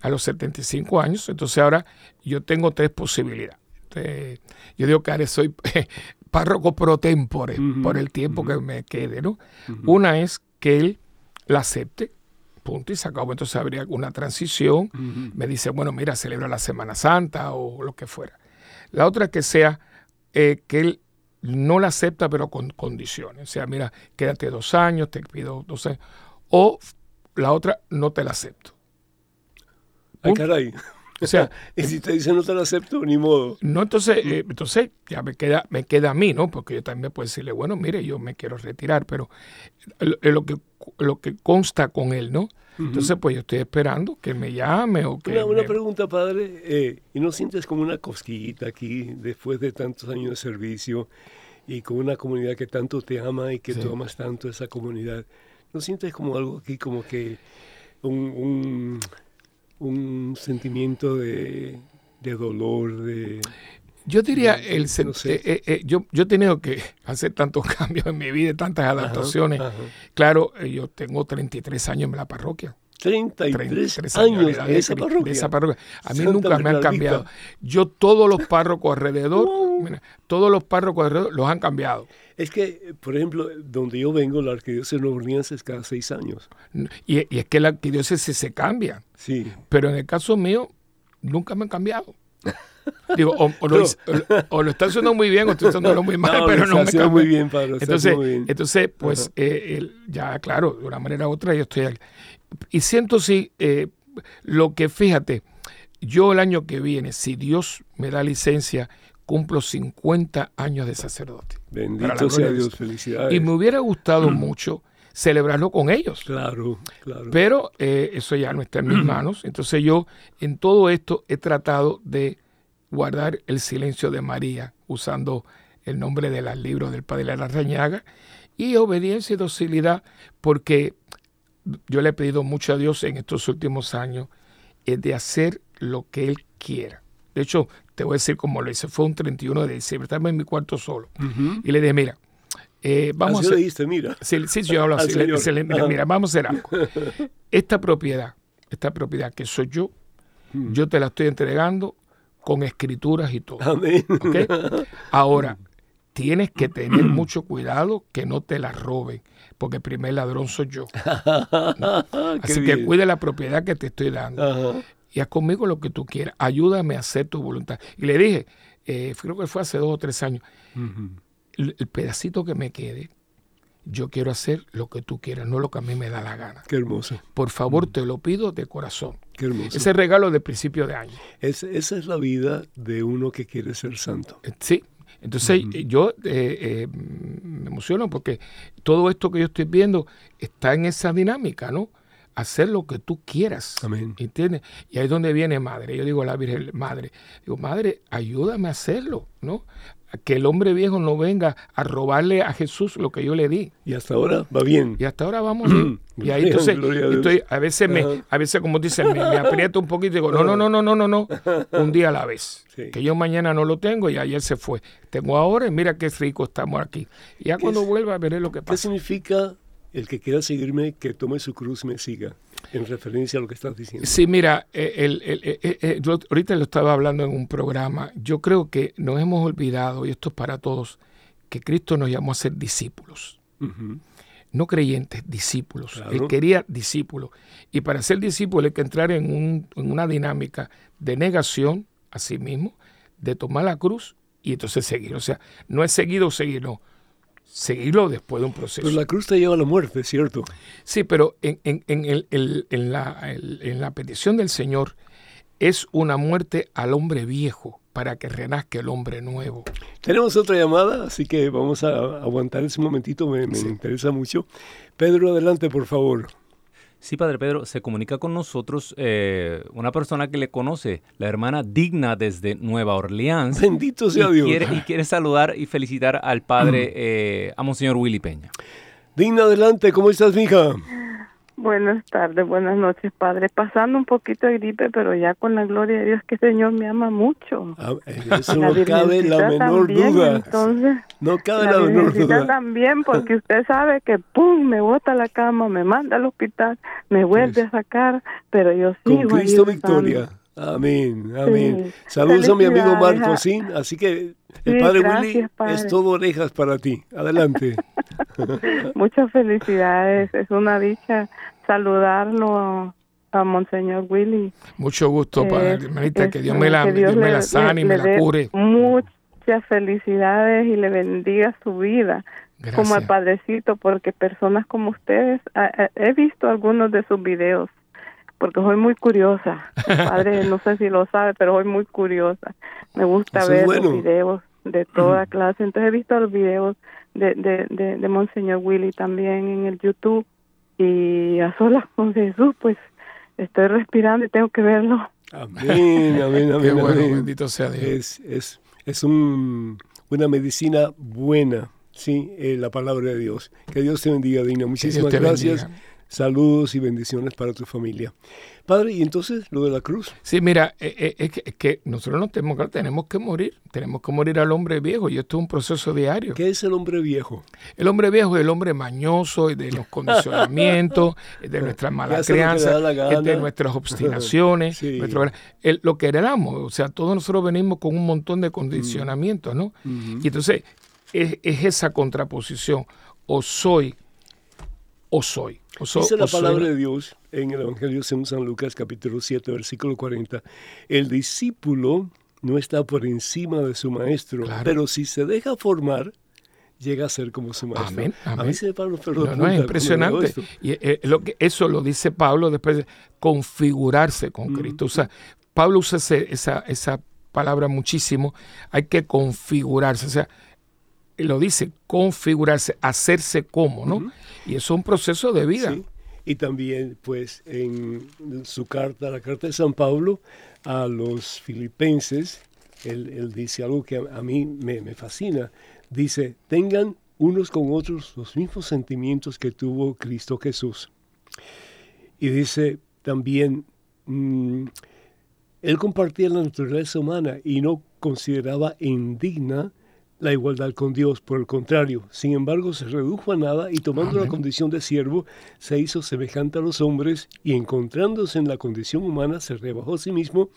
A los 75 años, entonces ahora yo tengo tres posibilidades. Este, yo digo que ahora soy párroco pro tempore por el tiempo que me quede, ¿no? Una es que él la acepte, punto, y se acabó. Entonces habría una transición. Me dice, bueno, mira, celebra la Semana Santa o lo que fuera. La otra que sea eh, que él no la acepta, pero con condiciones. O sea, mira, quédate dos años, te pido dos años. O la otra, no te la acepto. Ay, caray. O sea, y si te dice no te lo acepto, ni modo. No, entonces, eh, entonces ya me queda, me queda a mí, ¿no? Porque yo también puedo decirle, bueno, mire, yo me quiero retirar, pero lo, que, lo que consta con él, ¿no? Entonces, pues yo estoy esperando que me llame o que... Una, pregunta, padre, eh, ¿y no sientes como una cosquillita aquí después de tantos años de servicio y con una comunidad que tanto te ama y que tú amas tanto esa comunidad? ¿No sientes como algo aquí, como que un un sentimiento de, dolor, de... Yo diría, el eh, eh, eh, yo, yo he tenido que hacer tantos cambios en mi vida, tantas adaptaciones. Claro, yo tengo 33 años en la parroquia. 33, años, en esa parroquia. A mí nunca me han cambiado. Yo todos los párrocos alrededor, todos los párrocos alrededor los han cambiado. Es que, por ejemplo, donde yo vengo, la arquidiócesis nueva es cada seis años. Y, y, es que la arquidiócesis se cambia. Sí. Pero en el caso mío, nunca me han cambiado. Digo, o, lo, está haciendo muy bien o estoy haciéndolo muy mal, pero no me muy bien, Pablo. Entonces, entonces pues, eh, ya, claro, de una manera u otra yo estoy aquí. Y siento sí, eh, lo que fíjate, yo el año que viene, si Dios me da licencia, cumplo 50 años de sacerdote. Bendito sea Dios, felicidades. Y me hubiera gustado mucho celebrarlo con ellos. Claro, claro. Pero eh, eso ya no está en mis manos. Entonces yo en todo esto he tratado de guardar el silencio de María usando el nombre del libro del Padre de la Rañaga y obediencia y docilidad porque yo le he pedido mucho a Dios en estos últimos años es de hacer lo que Él quiera. De hecho, te voy a decir como lo hice, fue un 31 de diciembre, estaba en mi cuarto solo. Y le dije, mira, eh, vamos así a hacer... le diste, mira. Sí, sí, yo hablo así. Le, mira, mira, vamos a hacer algo. Esta propiedad, esta propiedad que soy yo, mm. yo te la estoy entregando con escrituras y todo. Amén. ¿okay? Ahora, tienes que tener mucho cuidado que no te la roben, porque el primer ladrón soy yo. Así que cuide la propiedad que te estoy dando. Y haz conmigo lo que tú quieras. Ayúdame a hacer tu voluntad. Y le dije, eh, creo que fue hace dos o tres años, el, pedacito que me quede, yo quiero hacer lo que tú quieras, no lo que a mí me da la gana. Qué hermoso. Por favor, te lo pido de corazón. Qué hermoso. Ese regalo de principio de año. esa es la vida de uno que quiere ser santo. Sí, entonces yo eh, eh, me emociono porque todo esto que yo estoy viendo está en esa dinámica, ¿no? hacer lo que tú quieras. Amén. ¿Entiendes? Y ahí es donde viene madre. Yo digo a la Virgen, madre, digo, madre, ayúdame a hacerlo, ¿no? Que el hombre viejo no venga a robarle a Jesús lo que yo le di. Y hasta ahora va bien. Y hasta ahora vamos bien. y ahí entonces, a, estoy, a veces me, a veces como dicen, me, aprieto un poquito y digo, no, no, no, no, no, no, no, un día a la vez. Que yo mañana no lo tengo y ayer se fue. Tengo ahora y mira qué rico estamos aquí. Y ya cuando vuelva veré lo que pasa. ¿Qué significa el que quiera seguirme, que tome su cruz me siga? En referencia a lo que estás diciendo. Sí, mira, eh, el, el, eh, ahorita lo estaba hablando en un programa. Yo creo que nos hemos olvidado, y esto es para todos, que Cristo nos llamó a ser discípulos. No creyentes, discípulos. Él quería discípulos. Y para ser discípulo hay que entrar en, un, en una dinámica de negación a sí mismo, de tomar la cruz y entonces seguir. O sea, no es seguido seguir, no seguirlo después de un proceso. Pero la cruz te lleva a la muerte, ¿cierto? Sí, pero en, en, en, el, en, la, en la petición del Señor es una muerte al hombre viejo para que renazca el hombre nuevo. Tenemos otra llamada, así que vamos a aguantar ese momentito, me, me interesa mucho. Pedro, adelante, por favor. Sí, Padre Pedro, se comunica con nosotros eh, una persona que le conoce, la hermana Digna desde Nueva Orleans. Bendito sea y Dios. Quiere, y quiere saludar y felicitar al Padre, eh, a Monseñor Willy Peña. Digna, adelante, ¿cómo estás, mija? Buenas tardes, buenas noches, Padre. Pasando un poquito de gripe, pero ya con la gloria de Dios que el Señor me ama mucho. Ah, eso no cabe la menor duda. Entonces, no cabe la, menor duda. también, porque usted sabe que pum, me bota la cama, me manda al hospital, me vuelve a sacar, pero yo sigo Con Cristo victoria. Amén, amén. Saludos a mi amigo Marco, ¿sí? Así que el Padre Willy es todo orejas para ti. Adelante. Muchas felicidades. Es una dicha saludarlo a Monseñor Willy. Mucho gusto, Padre, hermanita, que Dios me la, Dios me la sane y me la cure. Muchas felicidades y le bendiga su vida. Como el Padrecito, porque personas como ustedes, he visto algunos de sus videos porque soy muy curiosa. Padre, no sé si lo sabe, pero soy muy curiosa. Me gusta ver los videos de toda clase. Entonces he visto los videos de, de, de, de Monseñor Willy también en el YouTube. Y a solas con Jesús, pues estoy respirando y tengo que verlo. Amén, amén, amén. bueno, bendito sea Dios. Es, es, es un, una medicina buena, sí, eh, la palabra de Dios. Que Dios te bendiga, Dina. Muchísimas gracias. Saludos y bendiciones para tu familia. Padre, ¿y entonces lo de la cruz? Sí, mira, eh, eh, es, que, nosotros no tenemos, que, tenemos que morir, tenemos que morir al hombre viejo y esto es un proceso diario. ¿Qué es el hombre viejo? El hombre viejo es el hombre mañoso y de los condicionamientos, de nuestra mala crianza, de nuestras obstinaciones, lo que heredamos. O sea, todos nosotros venimos con un montón de condicionamientos, ¿no? Y entonces es, es esa contraposición, o soy o soy. Dice la palabra de Dios en el Evangelio según San Lucas capítulo 7 versículo 40. El discípulo no está por encima de su maestro, pero si se deja formar, llega a ser como su maestro. Amén, A mí se Pablo no, no, es impresionante. Y eh, lo que, eso lo dice Pablo después de configurarse con mm. Cristo. O sea, Pablo usa esa, esa palabra muchísimo. Hay que configurarse. O sea, lo dice, configurarse, hacerse como, ¿no? Y eso es un proceso de vida. Y también, pues, en su carta, la carta de San Pablo a los filipenses, él, dice algo que a, mí me, fascina. Dice, tengan unos con otros los mismos sentimientos que tuvo Cristo Jesús. Y dice también, mm, él compartía la naturaleza humana y no consideraba indigna la igualdad con Dios. Por el contrario, sin embargo, se redujo a nada y tomando la condición de siervo, se hizo semejante a los hombres y encontrándose en la condición humana, se rebajó a sí mismo,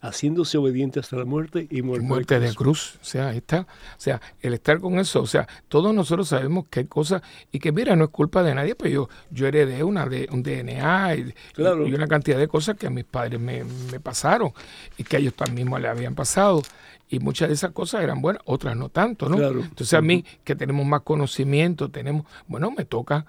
haciéndose obediente hasta la muerte y muerte, de, cruz. O sea, está, o sea, el estar con eso, o sea, todos nosotros sabemos que hay cosas y que mira, no es culpa de nadie, pero yo, yo heredé una de un DNA y, y, una cantidad de cosas que a mis padres me, me pasaron y que a ellos también le habían pasado y muchas de esas cosas eran buenas, otras no tanto, ¿no? Entonces a mí, que tenemos más conocimiento, tenemos, bueno, me toca,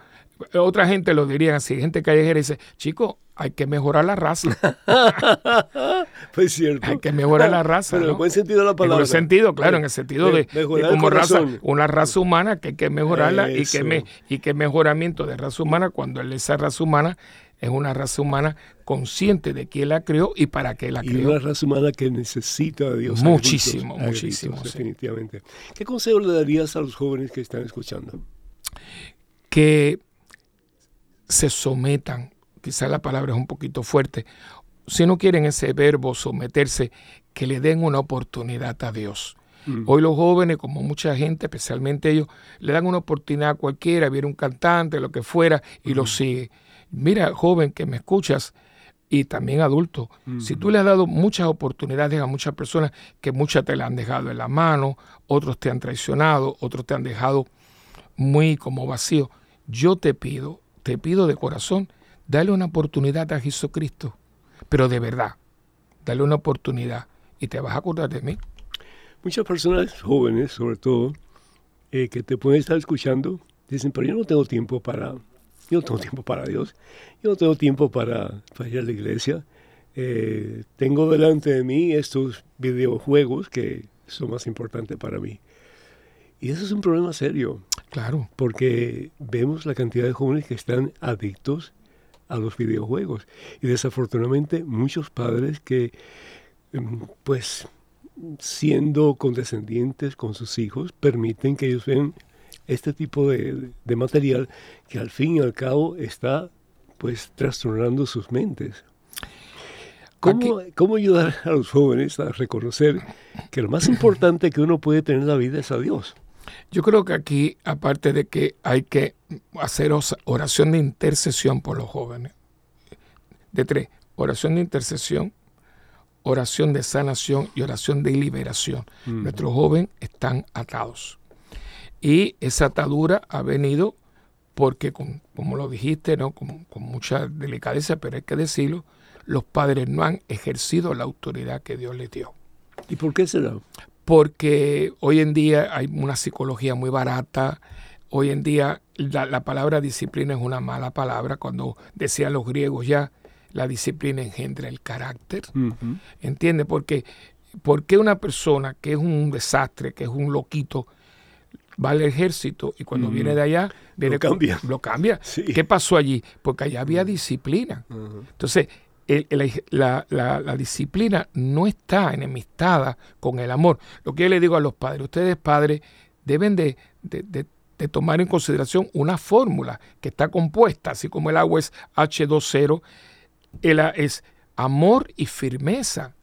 otra gente lo diría así, gente callejera dice, chico, hay que mejorar la raza. pues cierto. Hay que mejorar la raza. Pero en el buen sentido de la palabra. En el sentido, claro, en el sentido de, como raza, una raza humana que hay que mejorarla y que, me, y que mejoramiento de raza humana cuando esa raza humana es una raza humana consciente de quién la creó y para qué la creó. Y una raza humana que necesita de Dios. Muchísimo, muchísimo. Definitivamente. ¿Qué consejo le darías a los jóvenes que están escuchando? Que se sometan, quizá la palabra es un poquito fuerte, si no quieren ese verbo someterse, que le den una oportunidad a Dios. Mm. Hoy los jóvenes, como mucha gente, especialmente ellos, le dan una oportunidad a cualquiera, viene un cantante, lo que fuera, y lo sigue. Mira, joven que me escuchas, y también adulto, si tú le has dado muchas oportunidades a muchas personas, que muchas te la han dejado en la mano, otros te han traicionado, otros te han dejado muy como vacío, yo te pido, te pido de corazón, dale una oportunidad a Jesucristo, pero de verdad, dale una oportunidad y te vas a acordar de mí. Muchas personas jóvenes, sobre todo, eh, que te pueden estar escuchando, dicen, pero yo no tengo tiempo para yo no tengo tiempo para Dios. Yo no tengo tiempo para, ir a la iglesia. Eh, tengo delante de mí estos videojuegos que son más importantes para mí. Y eso es un problema serio. Claro. Porque vemos la cantidad de jóvenes que están adictos a los videojuegos. Y desafortunadamente muchos padres que, em, pues, siendo condescendientes con sus hijos, permiten que ellos vean este tipo de, material que al fin y al cabo está pues trastornando sus mentes. ¿Cómo, ¿Cómo, ayudar a los jóvenes a reconocer que lo más importante que uno puede tener en la vida es a Dios? Yo creo que aquí, aparte de que hay que hacer oración de intercesión por los jóvenes, de tres, oración de intercesión, oración de sanación y oración de liberación. Mm. Nuestros jóvenes están atados. Y esa atadura ha venido porque, como lo dijiste, ¿no? Con, mucha delicadeza, pero hay que decirlo, los padres no han ejercido la autoridad que Dios les dio. ¿Y por qué será? Porque hoy en día hay una psicología muy barata, hoy en día la, palabra disciplina es una mala palabra, cuando decían los griegos ya, la disciplina engendra el carácter, ¿entiendes? Porque, porque una persona que es un desastre, que es un loquito, va al ejército y cuando viene de allá, viene lo cambia. lo cambia. ¿Qué pasó allí? Porque allá había disciplina. Entonces, la, disciplina no está enemistada con el amor. Lo que yo le digo a los padres, ustedes padres deben de, tomar en consideración una fórmula que está compuesta, así como el agua es H2O, el, es amor y firmeza.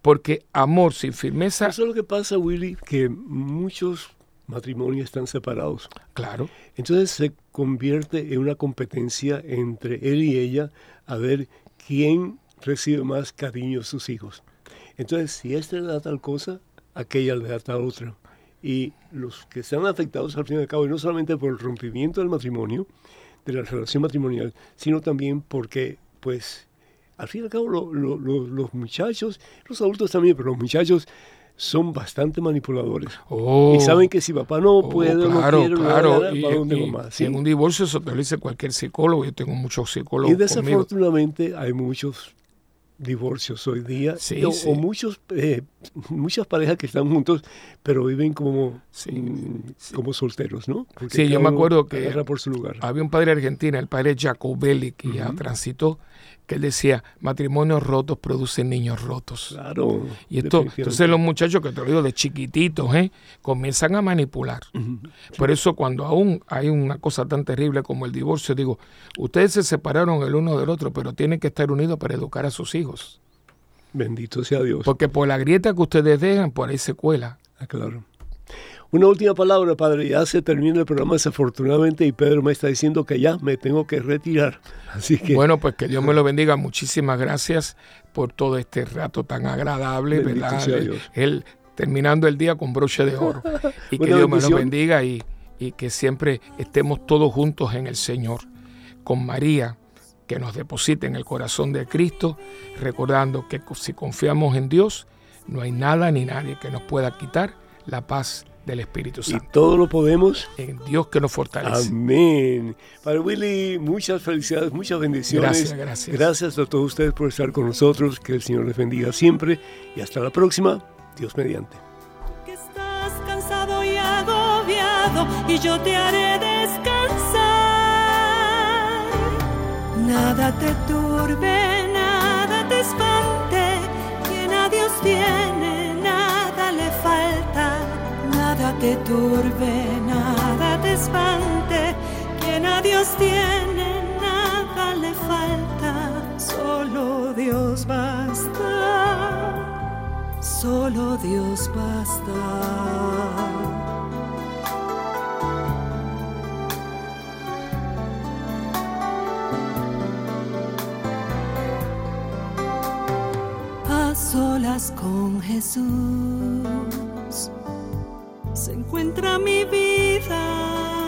Porque amor sin firmeza... Eso es lo que pasa, Willy, que muchos matrimonios están separados. Claro. Entonces se convierte en una competencia entre él y ella a ver quién recibe más cariño de sus hijos. Entonces, si este le da tal cosa, aquella le da tal otra. Y los que están afectados al fin y al cabo, y no solamente por el rompimiento del matrimonio, de la relación matrimonial, sino también porque, pues, al fin y al cabo, los muchachos, los adultos también, pero los muchachos son bastante manipuladores. Oh. y saben que si papá no oh, puede, claro, no quiere, claro. y, en un divorcio lo dice cualquier psicólogo. Yo tengo muchos psicólogos. Y desafortunadamente hay muchos divorcios hoy día o, muchos eh, muchas parejas que están juntos pero viven como mm, como solteros no sí yo me acuerdo que por su lugar. había un padre argentino el padre Jacobelli que ya transitó que él decía, matrimonios rotos producen niños rotos. Claro. Y esto, entonces los muchachos que te lo digo de chiquititos, ¿eh? comienzan a manipular. Por eso cuando aún hay una cosa tan terrible como el divorcio, digo, ustedes se separaron el uno del otro, pero tienen que estar unidos para educar a sus hijos. Bendito sea Dios. Porque por la grieta que ustedes dejan, por ahí se cuela. Ah, claro. Una última palabra, padre. Ya se termina el programa desafortunadamente y Pedro me está diciendo que ya me tengo que retirar. Así que bueno, pues que Dios me lo bendiga. Muchísimas gracias por todo este rato tan agradable, ¿verdad? Él terminando el día con broche de oro. Y que Dios me lo bendiga y, y que siempre estemos todos juntos en el Señor. Con María, que nos deposite en el corazón de Cristo, recordando que si confiamos en Dios, no hay nada ni nadie que nos pueda quitar la paz del Espíritu Santo. Y todo lo podemos en Dios que nos fortalece. Amén. Padre Willy, muchas felicidades, muchas bendiciones. Gracias, gracias. Gracias a todos ustedes por estar con nosotros. Que el Señor les bendiga siempre. Y hasta la próxima. Dios mediante. Que estás cansado y agobiado y yo te haré descansar. Nada te turbe, nada te espante. Quien a Dios tiene, nada le falta. Te turbe, nada te espante. Quien a Dios tiene, nada le falta. Solo Dios basta. Solo Dios basta. Solas con Jesús se encuentra mi vida.